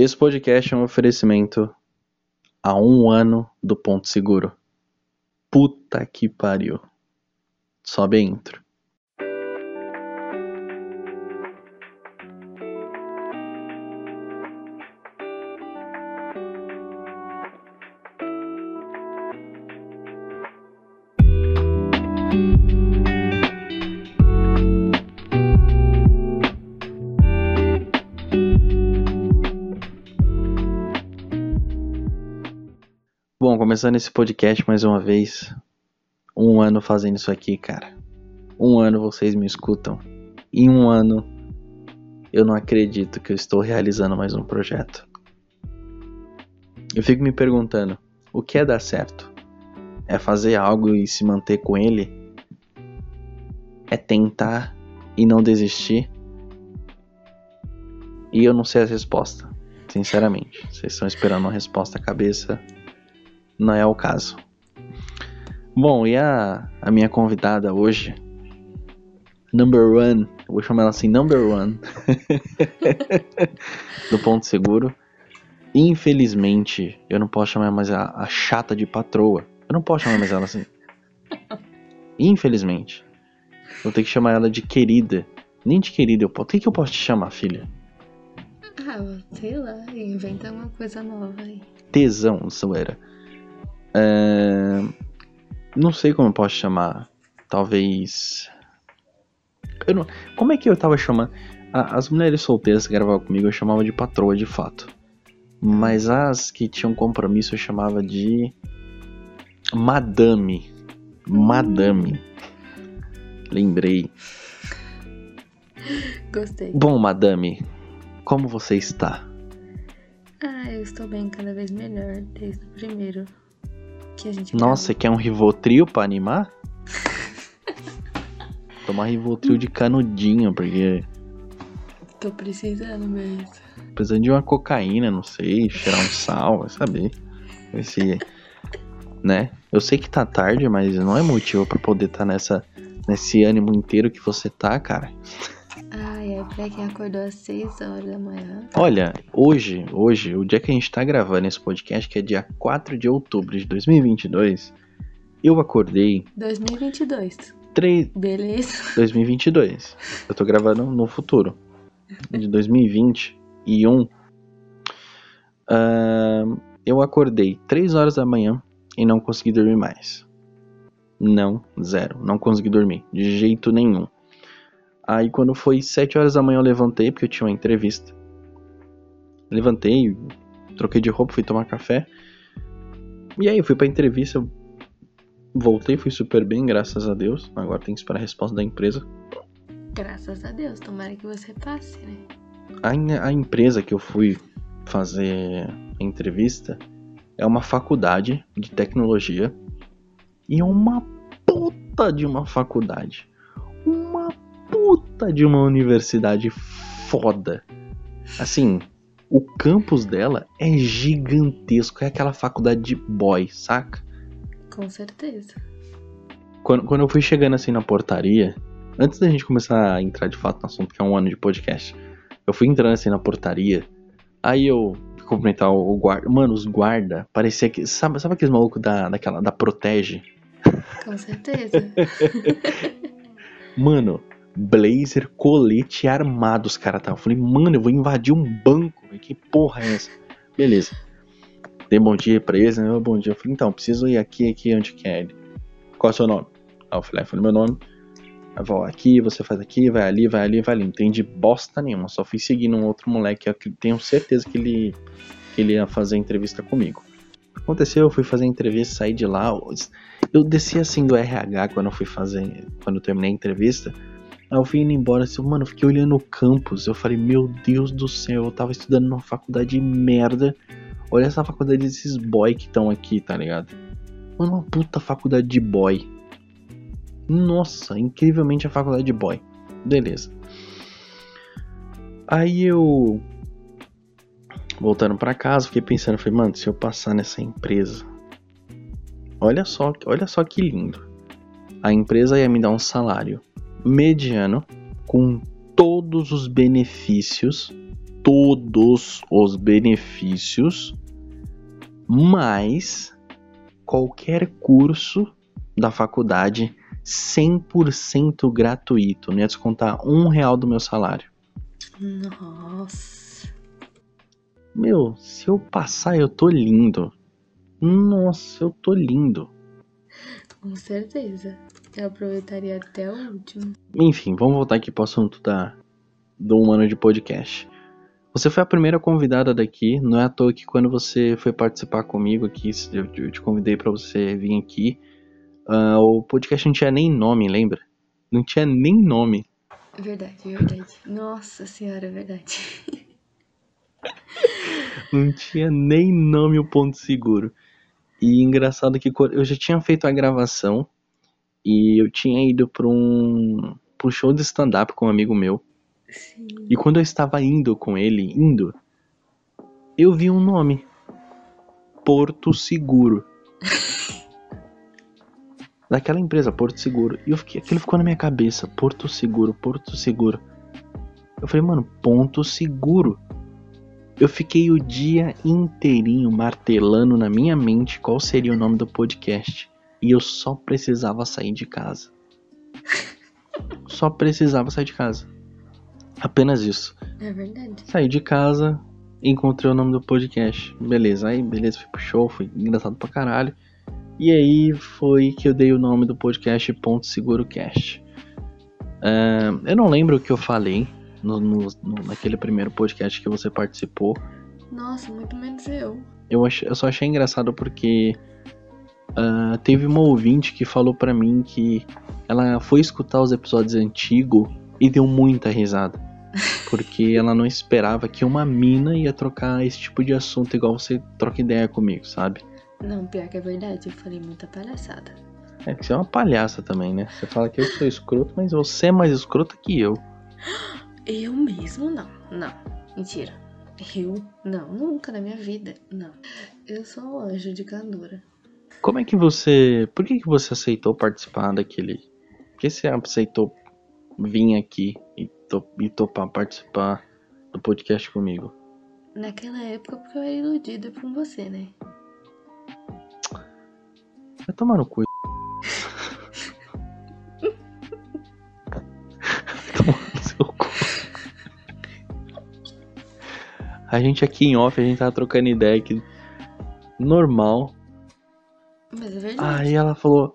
Esse podcast é um oferecimento a um ano do Ponto Seguro. Puta que pariu. Sobe intro. Começando esse podcast mais uma vez. Um ano fazendo isso aqui, cara. Um ano vocês me escutam. Em um ano eu não acredito que eu estou realizando mais um projeto. Eu fico me perguntando: o que é dar certo? É fazer algo e se manter com ele? É tentar e não desistir? E eu não sei a resposta, sinceramente. Vocês estão esperando uma resposta cabeça não é o caso. Bom, e a, a minha convidada hoje, number one, eu vou chamar ela assim, number one, do Ponto Seguro. Infelizmente, eu não posso chamar mais a, a chata de patroa. Eu não posso chamar mais ela assim. Infelizmente. Vou ter que chamar ela de querida. Nem de querida, eu posso. O que, que eu posso te chamar, filha? Ah, sei lá, inventa uma coisa nova aí. Tesão, zoeira. É... Não sei como eu posso chamar. Talvez. Eu não... Como é que eu tava chamando? As mulheres solteiras que gravavam comigo eu chamava de patroa de fato. Mas as que tinham compromisso eu chamava de. Madame. Madame. Lembrei. Gostei. Bom, madame, como você está? Ah, eu estou bem cada vez melhor desde o primeiro que a gente Nossa, você quer um Rivotril pra animar? Tomar Rivotril de canudinho, porque. Tô precisando mesmo. precisando de uma cocaína, não sei, cheirar um sal, vai saber. Esse, né? Eu sei que tá tarde, mas não é motivo pra poder estar nessa nesse ânimo inteiro que você tá, cara. Pra quem acordou às 6 horas da manhã. Olha, hoje, hoje, o dia que a gente tá gravando esse podcast, que é dia 4 de outubro de 2022, eu acordei 2022. 3 Beleza? 2022. Eu tô gravando no futuro. De 2021. Ahn, eu acordei 3 horas da manhã e não consegui dormir mais. Não, zero. Não consegui dormir. De jeito nenhum. Aí quando foi 7 horas da manhã eu levantei, porque eu tinha uma entrevista. Levantei, troquei de roupa, fui tomar café. E aí eu fui pra entrevista. Voltei, fui super bem, graças a Deus. Agora tem que esperar a resposta da empresa. Graças a Deus, tomara que você passe, né? A, a empresa que eu fui fazer a entrevista é uma faculdade de tecnologia e é uma puta de uma faculdade. Puta de uma universidade foda. Assim, o campus dela é gigantesco, é aquela faculdade de boy, saca? Com certeza. Quando, quando eu fui chegando assim na portaria, antes da gente começar a entrar de fato no assunto, que é um ano de podcast, eu fui entrando assim na portaria, aí eu fui cumprimentar o, o guarda. Mano, os guarda, parecia que. Sabe, sabe aqueles malucos da, daquela, da Protege? Com certeza. Mano, blazer, colete armado os caras estavam. Falei, mano, eu vou invadir um banco, velho, que porra é essa? Beleza. Dei bom dia pra eles, né? Bom dia. Eu falei, então, preciso ir aqui, aqui, onde que é ele? Qual é o seu nome? Aí eu falei, ah, falei meu nome. Aí vou aqui, você faz aqui, vai ali, vai ali, vai ali. Não entendi bosta nenhuma. Só fui seguindo um outro moleque que eu tenho certeza que ele, que ele ia fazer entrevista comigo. Aconteceu? Eu fui fazer entrevista, saí de lá. Eu desci assim do RH quando eu fui fazer. Quando eu terminei a entrevista. Aí eu fui indo embora assim, mano, eu fiquei olhando o campus. Eu falei, meu Deus do céu, eu tava estudando numa faculdade de merda. Olha essa faculdade desses boy que estão aqui, tá ligado? Mano, uma puta faculdade de boy. Nossa, incrivelmente a faculdade de boy. Beleza. Aí eu. Voltando pra casa, fiquei pensando, falei, mano, se eu passar nessa empresa. Olha só, olha só que lindo. A empresa ia me dar um salário mediano com todos os benefícios, todos os benefícios, mais qualquer curso da faculdade 100% gratuito. Não ia descontar um real do meu salário. Nossa. Meu, se eu passar, eu tô lindo. Nossa, eu tô lindo. Com certeza. Eu aproveitaria até o último. Enfim, vamos voltar aqui pro assunto da, do um ano de podcast. Você foi a primeira convidada daqui, não é à toa que quando você foi participar comigo aqui, eu, eu te convidei para você vir aqui, uh, o podcast não tinha nem nome, lembra? Não tinha nem nome. Verdade, verdade. Nossa senhora, é verdade. não tinha nem nome o ponto seguro. E engraçado que eu já tinha feito a gravação e eu tinha ido para um, pra um show de stand-up com um amigo meu. Sim. E quando eu estava indo com ele, indo, eu vi um nome: Porto Seguro. Daquela empresa, Porto Seguro. E eu fiquei, aquilo ficou na minha cabeça: Porto Seguro, Porto Seguro. Eu falei, mano, ponto seguro. Eu fiquei o dia inteirinho martelando na minha mente qual seria o nome do podcast. E eu só precisava sair de casa. Só precisava sair de casa. Apenas isso. É verdade. Saí de casa, encontrei o nome do podcast. Beleza, aí beleza, fui pro show, foi engraçado pra caralho. E aí foi que eu dei o nome do podcast Ponto Seguro Cast. Uh, eu não lembro o que eu falei no, no, naquele primeiro podcast que você participou. Nossa, muito menos eu. Eu, ach, eu só achei engraçado porque uh, teve uma ouvinte que falou para mim que ela foi escutar os episódios antigos e deu muita risada. Porque ela não esperava que uma mina ia trocar esse tipo de assunto igual você troca ideia comigo, sabe? Não, pior que é verdade, eu falei muita palhaçada. É que você é uma palhaça também, né? Você fala que eu sou escroto, mas você é mais escrota que eu. Eu mesmo não, não. Mentira. Eu não, nunca na minha vida, não. Eu sou um anjo de candura. Como é que você. Por que, que você aceitou participar daquele. Por que você aceitou vir aqui e, to, e topar participar do podcast comigo? Naquela época, porque eu era iludida com você, né? Vai tomar no cu. A gente aqui em off, a gente tava trocando ideia aqui. Normal. Aí ela falou.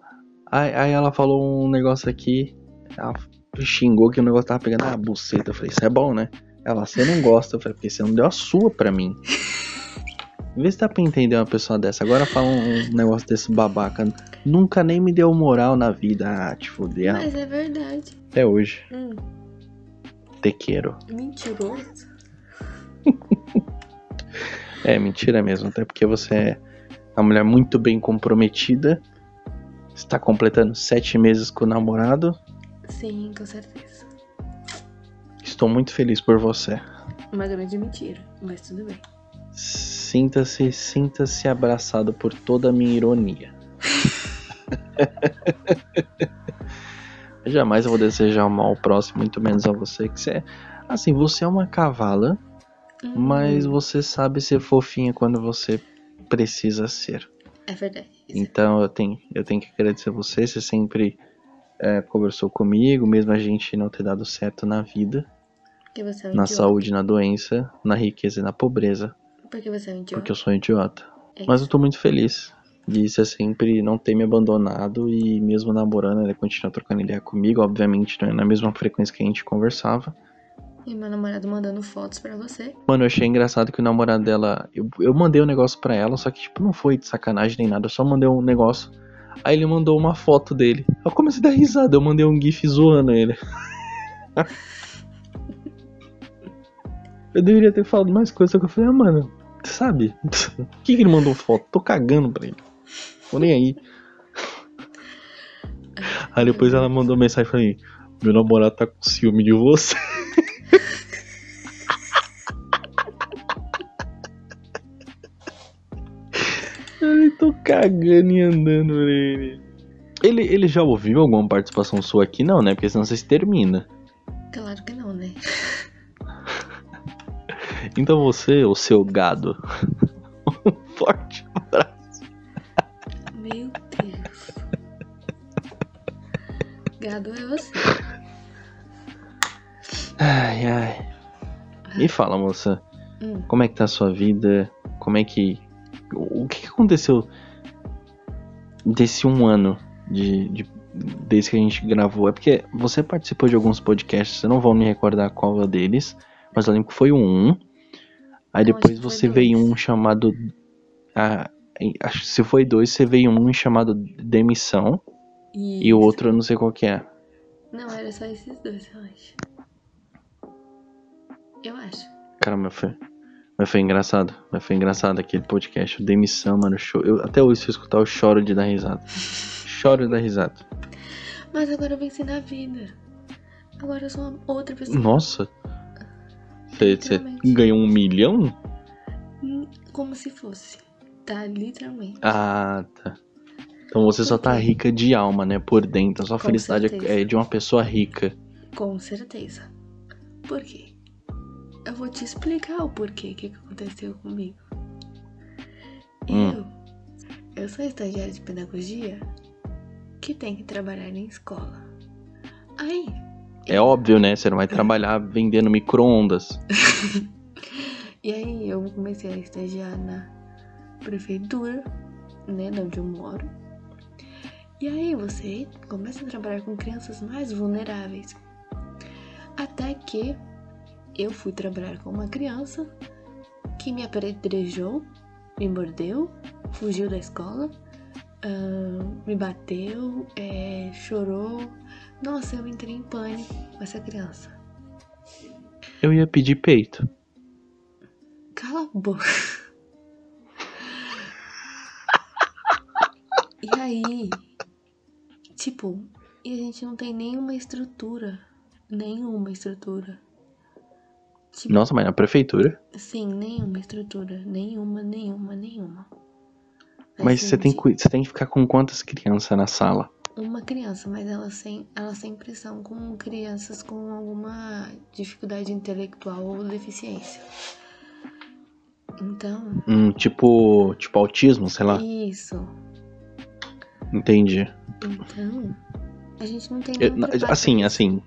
Aí, aí ela falou um negócio aqui. Ela xingou que o negócio tava pegando a buceta. Eu falei, isso é bom, né? Ela, você não gosta. Eu falei, porque você não deu a sua pra mim. Vê se dá pra entender uma pessoa dessa. Agora fala um negócio desse babaca. Nunca nem me deu moral na vida. Ah, te fuder. Mas é verdade. Até hoje. Hum, Te quero. mentiroso. É, mentira mesmo. Até porque você é uma mulher muito bem comprometida. Está completando sete meses com o namorado. Sim, com certeza. Estou muito feliz por você. Uma grande mentira, mas tudo bem. Sinta-se, sinta-se abraçado por toda a minha ironia. Jamais eu vou desejar o mal ao próximo, muito menos a você, que você é, assim, você é uma cavala, Hum, mas você sabe ser fofinha quando você precisa ser. É verdade. Então eu tenho, eu tenho que agradecer a você, você sempre é, conversou comigo, mesmo a gente não ter dado certo na vida, é um na idiota. saúde, na doença, na riqueza e na pobreza, Porque você é um idiota. porque eu sou um idiota. É Mas eu tô muito feliz de você sempre não ter me abandonado e mesmo namorando, ele continua trocando ideia comigo, obviamente não é na mesma frequência que a gente conversava. E meu namorado mandando fotos pra você. Mano, eu achei engraçado que o namorado dela. Eu, eu mandei um negócio pra ela, só que, tipo, não foi de sacanagem nem nada. Eu só mandei um negócio. Aí ele mandou uma foto dele. Eu comecei a dar risada. Eu mandei um GIF zoando ele. eu deveria ter falado mais coisa, só que eu falei, ah, mano, sabe? Por que, que ele mandou foto? Tô cagando pra ele. Tô nem aí. Aí depois ela mandou mensagem pra mim: Meu namorado tá com ciúme de você. Cagando e andando pra ele. ele. Ele já ouviu alguma participação sua aqui? Não, né? Porque senão você se termina. Claro que não, né? Então você, o seu gado, um forte abraço. Meu Deus. Gado é você. Ai, ai. Me fala, moça, Hum. como é que tá a sua vida? Como é que. O que que aconteceu desse um ano de, de- desde que a gente gravou? É porque você participou de alguns podcasts, eu não vou me recordar qual é deles, mas eu lembro que foi um. Aí Não, depois você veio dois. um chamado. Ah, se foi dois, você veio um chamado Demissão e o Isso. outro eu não sei qual que é. Não, era só esses dois, eu acho. Eu acho. Cara, mas foi, mas foi engraçado. Mas foi engraçado aquele podcast. Demissão, mano. show. Eu, até hoje, se eu escutar, eu choro de dar risada. Choro de dar risada. Mas agora eu venci na vida. Agora eu sou uma outra pessoa. Nossa. Você ganhou um milhão? Hum, Como se fosse. Tá, literalmente. Ah, tá. Então você só tá rica de alma, né? Por dentro. A sua Com felicidade é- certeza. é de uma pessoa rica. Com certeza. Por quê? Eu vou te explicar o porquê, o que, que aconteceu comigo. Hum. Eu, eu sou estagiária de pedagogia que tem que trabalhar em escola. Aí, É óbvio, né? Você não vai trabalhar vendendo micro-ondas. e aí eu comecei a estagiar na prefeitura, né, de onde eu moro. E aí você começa a trabalhar com crianças mais vulneráveis. Até que eu fui trabalhar com uma criança que me apedrejou, me mordeu, fugiu da escola, ahn, me bateu, é, chorou. Nossa, eu entrei em pânico com essa criança. Eu ia pedir peito. Cala a boca. E aí, tipo, e a gente não tem nenhuma estrutura. Nenhuma estrutura. Tipo, Nossa, mas na prefeitura? sim, nenhuma estrutura. Nenhuma, nenhuma, nenhuma. Mas Assim, você tem, que- você tem que ficar com quantas crianças na sala? Uma criança, mas ela sem, ela sempre são com crianças com alguma dificuldade intelectual ou deficiência. Então, Hum, tipo, tipo autismo, sei lá. isso. Entendi. Então, a gente não tem Eu- nenhum preparo assim, pra assim.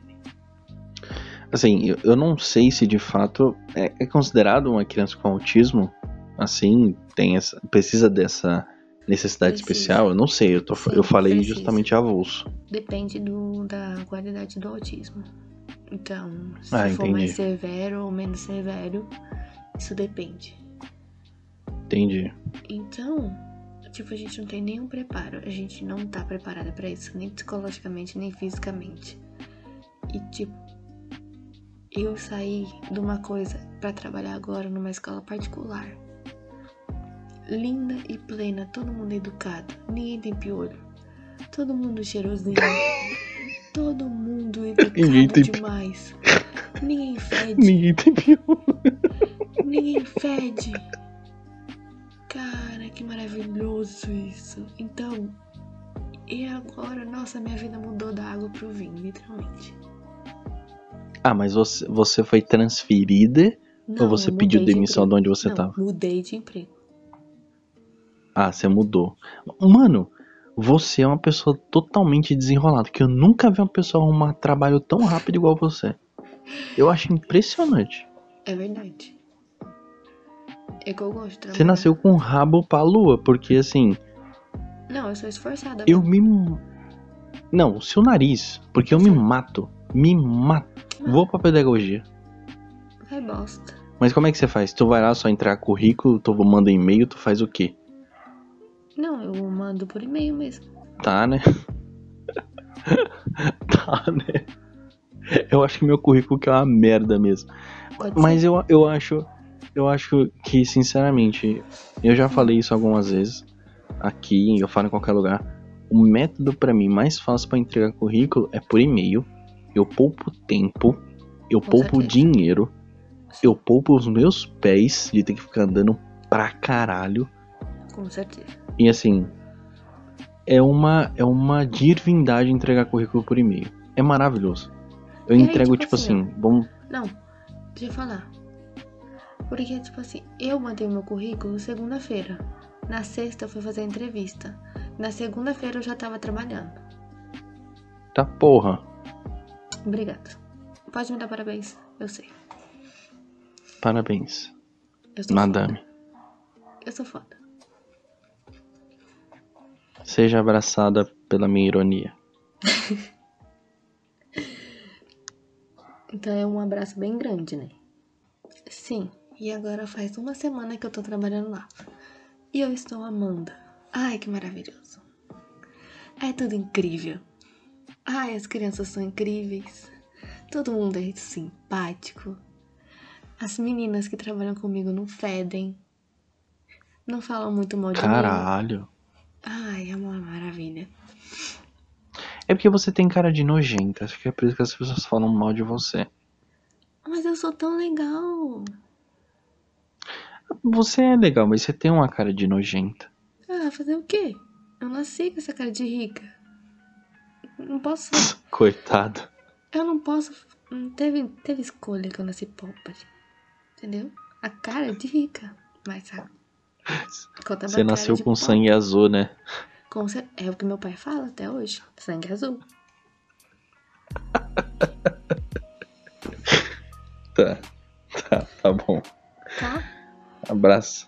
Assim, eu, eu não sei se de fato é, é considerado uma criança com autismo. Assim, tem essa. Precisa dessa necessidade Precisa. especial. Eu não sei, eu, tô, Sim, eu falei precisa. justamente avulso. Depende do, da qualidade do autismo. Então, se Ah, for entendi. mais severo ou menos severo, isso depende. Entendi. Então, tipo, a gente não tem nenhum preparo. A gente não tá preparada pra isso, nem psicologicamente, nem fisicamente. E, tipo, eu saí de uma coisa pra trabalhar agora numa escola particular. Linda e plena, todo mundo educado, ninguém tem piolho. Todo mundo cheirosinho. todo mundo Ninguém educado tem pi- demais. Ninguém fede. Ninguém tem pior. Ninguém fede. Cara, que maravilhoso isso. Então, e agora, nossa, minha vida mudou da água pro vinho, literalmente. Ah, mas você, você foi transferida ou você pediu de demissão de emprego. onde você Não, tava? Mudei de emprego. Ah, você mudou. Mano, você é uma pessoa totalmente desenrolada. Que eu nunca vi uma pessoa arrumar trabalho tão rápido igual você. Eu acho impressionante. É verdade. É que eu gosto de. Você nasceu com o rabo pra lua, porque assim, Não, eu sou esforçada. eu me. Não, o seu nariz. Porque eu me mato. Me mato. Vou pra pedagogia. Vai bosta. Mas como é que você faz? Tu vai lá só entrar currículo, tu manda e-mail, tu faz o quê? Não, eu mando por e-mail mesmo. Tá, né? tá, né? Eu acho que meu currículo que é uma merda mesmo. Pode Mas ser. eu, eu acho. Eu acho que, sinceramente, eu já falei isso algumas vezes. Aqui, eu falo em qualquer lugar. O método pra mim mais fácil pra entregar currículo é por e-mail. Eu poupo tempo, eu Com poupo certeza. dinheiro, eu poupo os meus pés de ter que ficar andando pra caralho. Com certeza. E assim, é uma é uma divindade entregar currículo por e-mail. É maravilhoso. Eu E aí, entrego tipo tipo assim, assim, vamos Não, deixa eu falar. Porque, tipo assim, eu mandei meu currículo segunda-feira. Na sexta eu fui fazer a entrevista. Na segunda-feira eu já tava trabalhando. Tá porra. Obrigada. Pode me dar parabéns, eu sei. Parabéns, Eu sou madame. foda. Eu sou foda. Seja abraçada pela minha ironia. Então é um abraço bem grande, né? Sim, e agora faz uma semana que eu tô trabalhando lá. E eu estou amando. Ai, que maravilhoso. É tudo incrível. Ai, as crianças são incríveis. Todo mundo é simpático. As meninas que trabalham comigo não fedem. Não falam muito mal de mim. Caralho. Ai, é uma maravilha. É porque você tem cara de nojenta. Acho que é por isso que as pessoas falam mal de você. Mas eu sou tão legal. Você é legal, mas você tem uma cara de nojenta. Ah, fazer o quê? Eu nasci com essa cara de rica. Não posso. Coitado. Eu não posso. Não teve, teve escolha que eu nasci pobre. Entendeu? A cara é de rica. Mas a. Você nasceu com pobre. sangue azul, né? Com É o que meu pai fala até hoje. Sangue azul. Tá. Tá, tá bom. Tá? Abraço.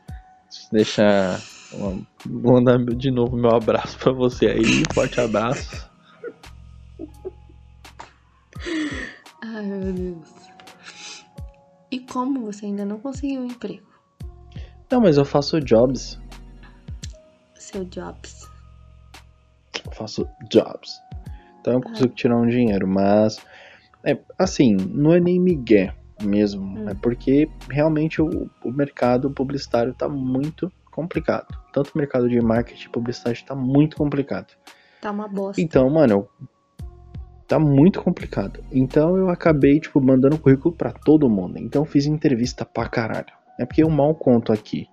Deixa. Vou mandar de novo meu abraço pra você aí. Forte abraço. Ai, meu Deus. E como você ainda não conseguiu um emprego? Não, mas eu faço jobs. Seu Jobs. Eu faço jobs. Então eu consigo tirar um dinheiro, mas. É, assim, não é nem migué mesmo. Hum. É porque realmente o, o mercado publicitário tá muito complicado. Tanto o mercado de marketing e publicidade tá muito complicado. Tá uma bosta. Então, mano, eu- tá muito complicado. Então eu acabei, tipo, mandando currículo pra todo mundo. Então eu fiz entrevista pra caralho. É porque eu mal conto aqui.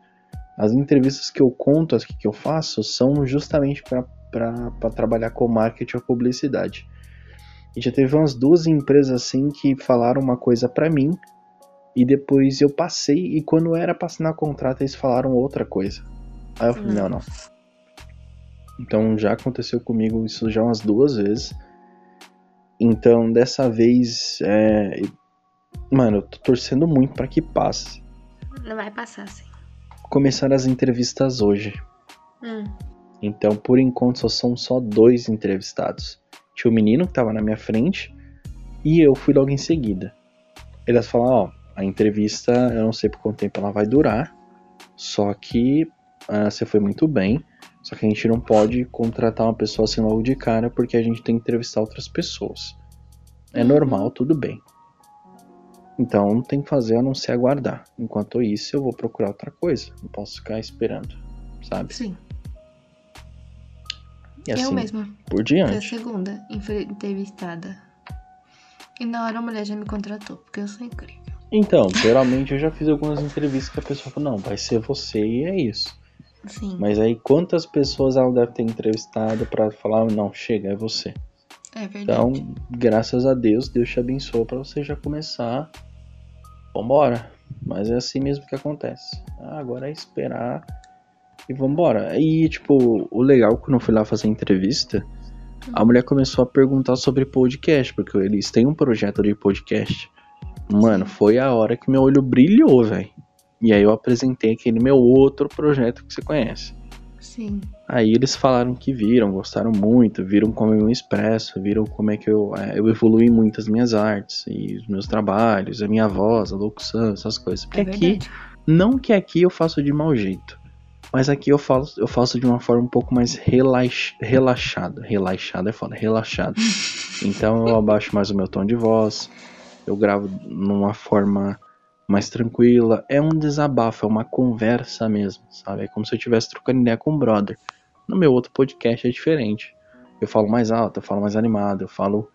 As entrevistas que eu conto, as que eu faço, são justamente pra trabalhar com marketing ou publicidade. E já teve umas duas empresas assim que falaram uma coisa pra mim. E depois eu passei, e quando era pra assinar contrato, eles falaram outra coisa. Aí eu falei, não, não. Então já aconteceu comigo isso já umas duas vezes. Então dessa vez, é... mano, eu tô torcendo muito pra que passe. Não vai passar, sim. Começaram as entrevistas hoje. Hum. Então por enquanto só são só dois entrevistados. Tinha o menino que tava na minha frente e eu fui logo em seguida. Eles falaram, ó, a entrevista eu não sei por quanto tempo ela vai durar, só que ah, você foi muito bem. Só que a gente não pode contratar uma pessoa assim logo de cara porque a gente tem que entrevistar outras pessoas. É Uhum. normal, tudo bem. Então não tem que fazer a não ser aguardar. Enquanto isso, eu vou procurar outra coisa. Não posso ficar esperando, sabe? Sim. E assim eu mesma por fui a diante. segunda entre- entrevistada. E na hora a mulher já me contratou, porque eu sou incrível. Então, geralmente eu já fiz algumas entrevistas que a pessoa falou, não, vai ser você e é isso. Sim. Mas aí quantas pessoas ela deve ter entrevistado pra falar, não, chega, é você. É verdade. Então, graças a Deus, Deus te abençoa pra você já começar. Vambora. Mas é assim mesmo que acontece. Ah, agora é esperar e vambora. E, tipo, o legal quando eu fui lá fazer a entrevista, a mulher começou a perguntar sobre podcast, porque eles têm um projeto de podcast. Mano, foi a hora que meu olho brilhou, velho. E aí eu apresentei aquele meu outro projeto que você conhece. Sim. Aí eles falaram que viram, gostaram muito, viram como eu me expresso, viram como é que eu, é, eu evolui muito as minhas artes e os meus trabalhos, a minha voz, a locução, essas coisas. Porque É aqui, não que aqui eu faço de mau jeito, mas aqui eu faço, eu faço de uma forma um pouco mais relax, relaxada. Relaxada é foda, relaxada. Então eu abaixo mais o meu tom de voz, eu gravo numa forma mais tranquila. É um desabafo, é uma conversa mesmo, sabe? É como se eu estivesse trocando ideia com um brother. No meu outro podcast é diferente. Eu falo mais alto, eu falo mais animado, eu falo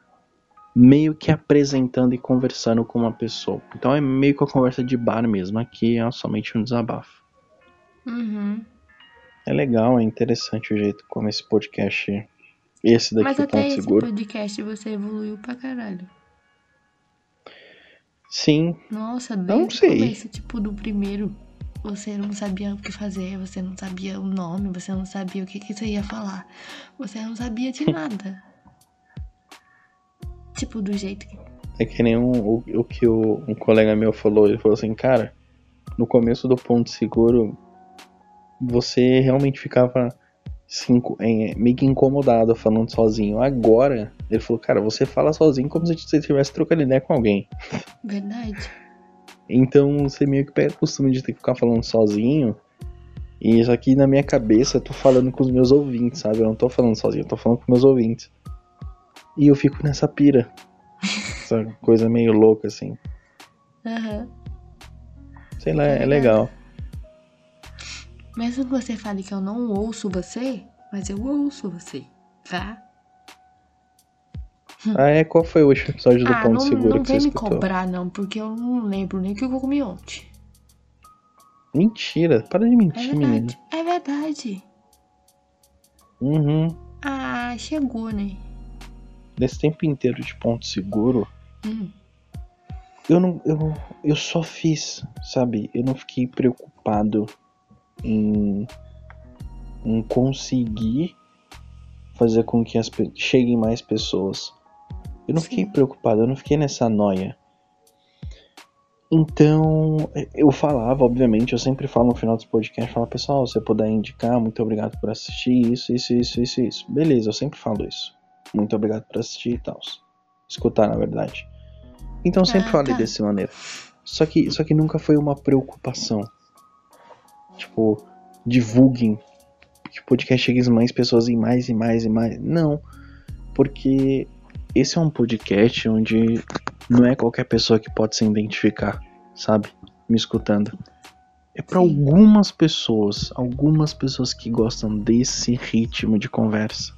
meio que apresentando e conversando com uma pessoa. Então é meio que uma conversa de bar mesmo. Aqui é somente um desabafo. Uhum. É legal, é interessante o jeito como esse podcast. Esse daqui Mas é até ponto esse seguro. podcast você evoluiu pra caralho. Sim. Nossa, Não desde o sei. começo, tipo, do primeiro, você não sabia o que fazer, você não sabia o nome, você não sabia o que, que você ia falar. Você não sabia de nada. tipo, do jeito que. É que nem um, o, o que o, um colega meu falou. Ele falou assim, cara, no começo do ponto seguro, você realmente ficava se inco- é, meio que incomodado falando sozinho. Agora, ele falou, cara, você fala sozinho como se você estivesse trocando ideia com alguém. Verdade. Então você meio que pega o costume de ter que ficar falando sozinho. E isso aqui na minha cabeça eu tô falando com os meus ouvintes, sabe? Eu não tô falando sozinho, eu tô falando com meus ouvintes. E eu fico nessa pira. Essa coisa meio louca, assim. Aham. Sei lá, é legal. Mesmo que você fale que eu não ouço você, mas eu ouço você, tá? Ah, é? Qual foi o último episódio do ah, Ponto não, Seguro não que você vem me escutou? cobrar, não, porque eu não lembro nem o que eu comi ontem. Mentira, para de É mentir, menina. verdade. É verdade. Uhum. Ah, chegou, né? Nesse tempo inteiro de Ponto Seguro, Hum. eu não. Eu, eu só fiz, sabe? Eu não fiquei preocupado em, em conseguir fazer com que as, cheguem mais pessoas. Eu não fiquei preocupado, eu não fiquei nessa noia. Então, eu falava, obviamente, eu sempre falo no final dos podcasts, falo, pessoal, se você puder indicar, muito obrigado por assistir, isso, isso, isso, isso, isso. Beleza, eu sempre falo isso. Muito obrigado por assistir e tal. Escutar, na verdade. Então eu sempre Ah, falei tá. dessa maneira. Só que, só que nunca foi uma preocupação. Tipo, divulguem. Que o podcast chegue a mais pessoas e mais e mais e mais. Não. Porque esse é um podcast onde não é qualquer pessoa que pode se identificar, sabe? Me escutando. É pra Sim. algumas pessoas, algumas pessoas que gostam desse ritmo de conversa,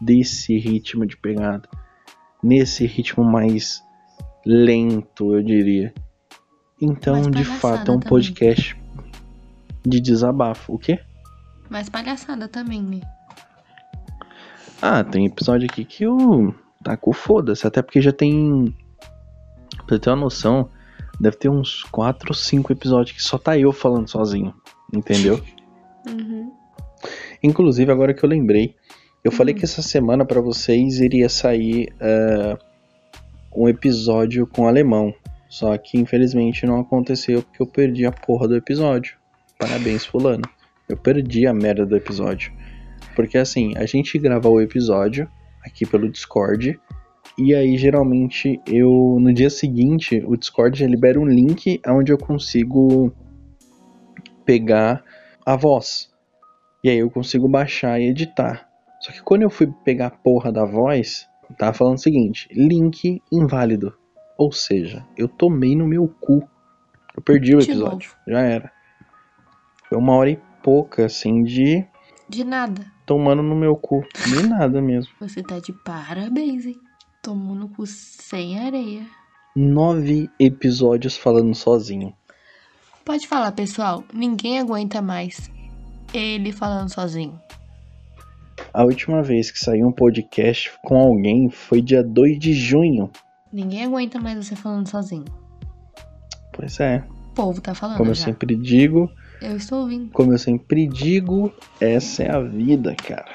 desse ritmo de pegada, nesse ritmo mais lento, eu diria. Então, de fato, é um também. podcast de desabafo. O quê? Mas palhaçada também, né? Ah, tem episódio aqui que eu taco foda-se, até porque já tem. Pra você ter uma noção, deve ter uns 4 ou 5 episódios que só tá eu falando sozinho, entendeu? Uhum. Inclusive, agora que eu lembrei, eu falei Hum. que essa semana pra vocês iria sair ah, um episódio com alemão. Só que infelizmente não aconteceu porque eu perdi a porra do episódio. Parabéns, fulano. Eu perdi a merda do episódio. Porque assim, a gente grava o episódio aqui pelo Discord. E aí, geralmente, eu no dia seguinte, o Discord já libera um link onde eu consigo pegar a voz. E aí eu consigo baixar e editar. Só que quando eu fui pegar a porra da voz, tava falando o seguinte: link inválido. Ou seja, eu tomei no meu cu. Eu perdi o episódio. Já era. Foi uma hora e pouca, assim, de De nada. tomando no meu cu. De nada mesmo. Você tá de parabéns, hein? Tomou no cu sem areia. Nove episódios falando sozinho. Pode falar, pessoal. Ninguém aguenta mais ele falando sozinho. A última vez que saiu um podcast com alguém foi dia 2 de junho. Ninguém aguenta mais você falando sozinho. Pois é. O povo tá falando Como eu já. sempre digo, Eu estou ouvindo. como eu sempre digo, essa é a vida, cara.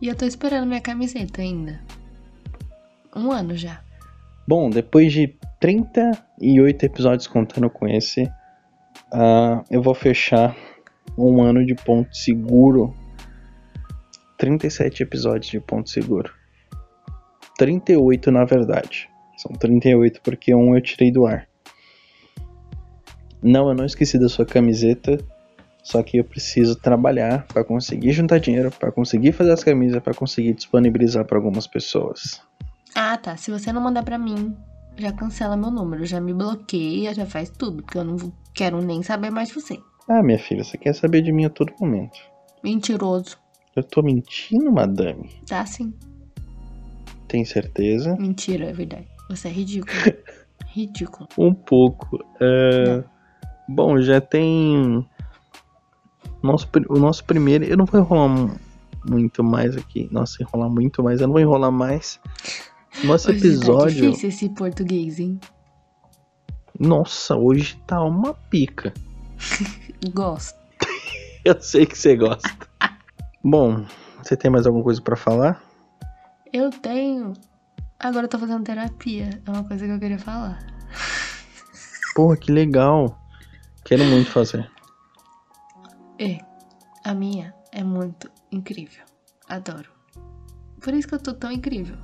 E eu tô esperando minha camiseta ainda. Um ano já. Bom, depois de 38 episódios contando com esse, ah, eu vou fechar um ano de ponto seguro. 37 episódios de ponto seguro. 38 na verdade. São 38 porque um eu tirei do ar. Não, eu não esqueci da sua camiseta. Só que eu preciso trabalhar para conseguir juntar dinheiro, para conseguir fazer as camisas, para conseguir disponibilizar para algumas pessoas. Ah, tá. Se você não mandar pra mim, já cancela meu número. Já me bloqueia, já faz tudo. Porque eu não quero nem saber mais de você. Ah, minha filha, você quer saber de mim a todo momento. Mentiroso. Eu tô mentindo, madame? Tá sim. Tem certeza? Mentira, é verdade. Você é ridículo. ridículo. Um pouco. É, Bom, já tem. Nosso, o nosso primeiro. Eu não vou enrolar mu- muito mais aqui. Nossa, enrolar muito mais. Eu não vou enrolar mais. Nosso Hoje Tá episódio. difícil esse português, hein? Nossa, hoje tá uma pica. Gosto. Eu sei que você gosta. Bom, você tem mais alguma coisa pra falar? Eu tenho. Agora eu tô fazendo terapia. É uma coisa que eu queria falar. Porra, que legal. Quero muito fazer. É. A minha é muito incrível. Adoro. Por isso que eu tô tão incrível.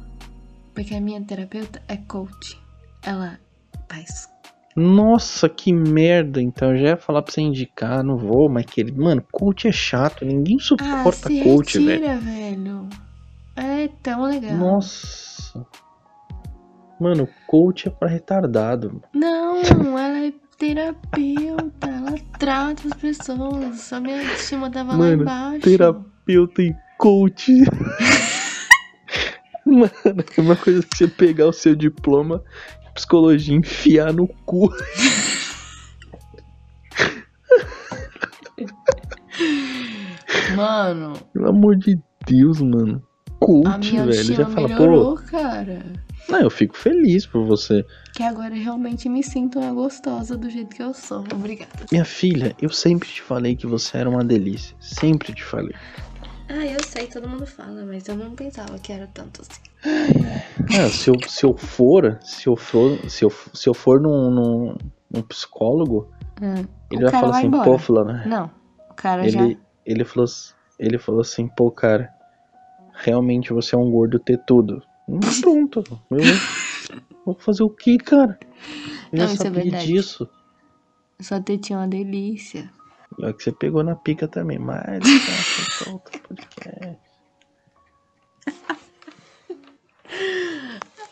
Porque a minha terapeuta é coach. Ela faz. Nossa, que merda. Então eu já ia falar pra você indicar, não vou, mas que Mano, coach é chato. Ninguém Ah, suporta se coach, velho. retira, velho. É tão legal. Nossa. Mano, coach é pra retardado. Não, ela é terapeuta. Ela trata as pessoas. A minha estima tava lá Mano, embaixo. Terapeuta e coach. Mano, é uma coisa que você pegar o seu diploma de psicologia e enfiar no cu. Mano, Pelo amor de Deus, mano. Coach, velho. autoestima Já fala, melhorou, pô. cara. Não, eu fico feliz por você. Que agora eu realmente me sinto uma gostosa do jeito que eu sou. Obrigada. Minha filha, eu sempre te falei que você era uma delícia. Sempre te falei. Ah, eu sei, todo mundo fala, mas eu não pensava que era tanto assim. É, se, eu, se eu for, se eu for, se eu, se eu for num, num, num psicólogo, Hum, ele vai falar assim, embora. pô, fulano, Não, o cara já. ele, ele, falou, ele falou assim, pô, cara, realmente você é um gordo tetudo. Hum, Pronto, eu vou fazer o que, cara? Eu já Não, isso é sabia verdade. disso. Sua tetinha é uma delícia. Olha que você pegou na pica também, mas solta podcast.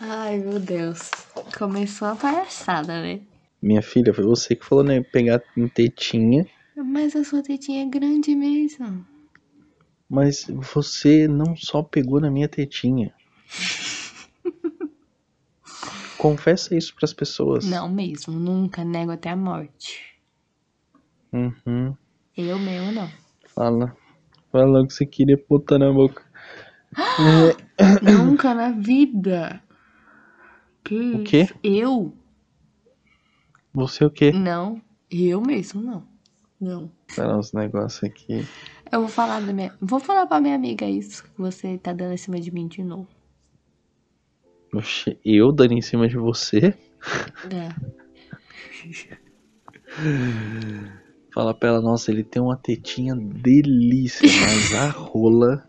Ai, meu Deus. Começou a palhaçada, né? Minha filha, foi você que falou, né? Pegar em tetinha, Mas a sua tetinha é grande mesmo. mas você não só pegou na minha tetinha. Confessa isso pras pessoas. Não mesmo, nunca nego até a morte. Uhum. Eu mesmo não. Fala. Fala logo que você queria botar na boca. nunca na vida. Que O quê? isso? Eu? Você o quê? Não. Eu mesmo não. Não. Espera uns negócios aqui. Eu vou falar da minha. Vou falar pra minha amiga isso. Que você tá dando em cima de mim de novo. Oxe, eu dando em cima de você? É. Fala pra ela, nossa, ele tem uma tetinha delícia, mas a rola.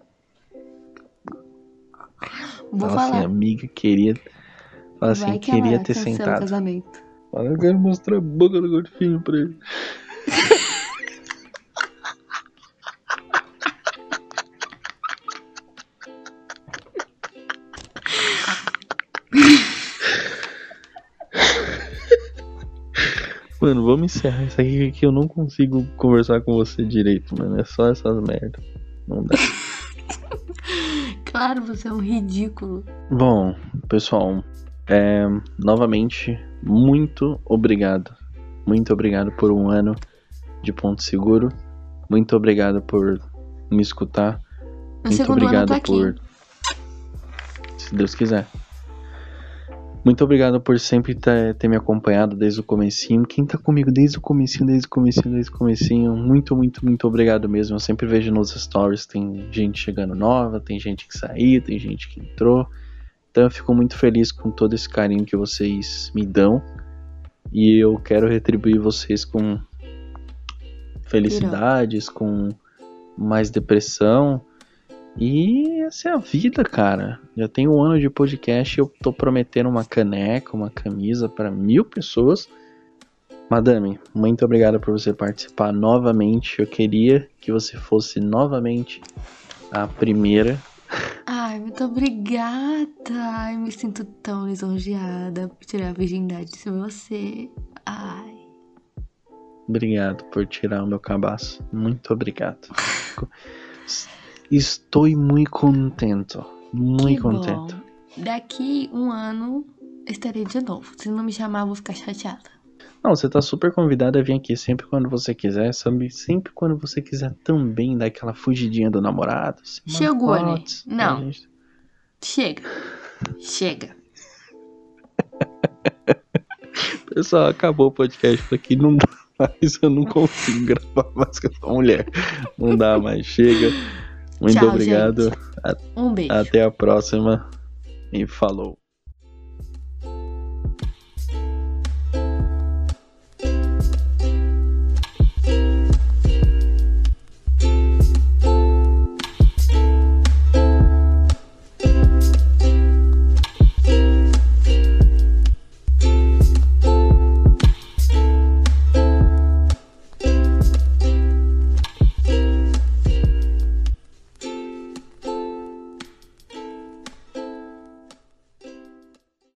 Vou Fala assim, falar. amiga, queria. Fala assim, Vai que queria ela ter cancela o sentado. casamento. Fala, eu quero mostrar a boca do golfinho pra ele. Mano, vamos encerrar isso aqui que eu não consigo conversar com você direito, mano. É só essas merda. Não dá. Claro, você é um ridículo. Bom, pessoal, é, novamente, muito obrigado. Muito obrigado por um ano de Ponto Seguro. Muito obrigado por me escutar. Muito obrigado tá por. Se Deus quiser. Muito obrigado por sempre ter, ter me acompanhado desde o comecinho. Quem tá comigo desde o comecinho, desde o comecinho, desde o comecinho, muito, muito, muito obrigado mesmo. Eu sempre vejo nos stories, tem gente chegando nova, tem gente que saiu, tem gente que entrou. Então eu fico muito feliz com todo esse carinho que vocês me dão. E eu quero retribuir vocês com felicidades, com mais depressão. E essa é a vida, cara. Já tem um ano de podcast e eu tô prometendo uma caneca, uma camisa para mil pessoas. Madame, muito obrigado por você participar novamente. Eu queria que você fosse novamente a primeira. Ai, muito obrigada. Ai, me sinto tão lisonjeada por tirar a virgindade de você. Ai. Obrigado por tirar o meu cabaço. Muito obrigado. Estou muito contento. Muito bom. Daqui um ano estarei de novo. Se não me chamar, eu vou ficar chateada. Não, você tá super convidada a vir aqui sempre quando você quiser, sabe? Sempre quando você quiser também dar aquela fugidinha do namorado. Manda Chegou, né? Não. gente. Chega. Chega. Pessoal, acabou o podcast por aqui. Não dá mais, eu não consigo gravar mais com essa mulher. Não dá mais, chega. Muito Tchau, obrigado. gente. Um beijo. Até a próxima. E falou.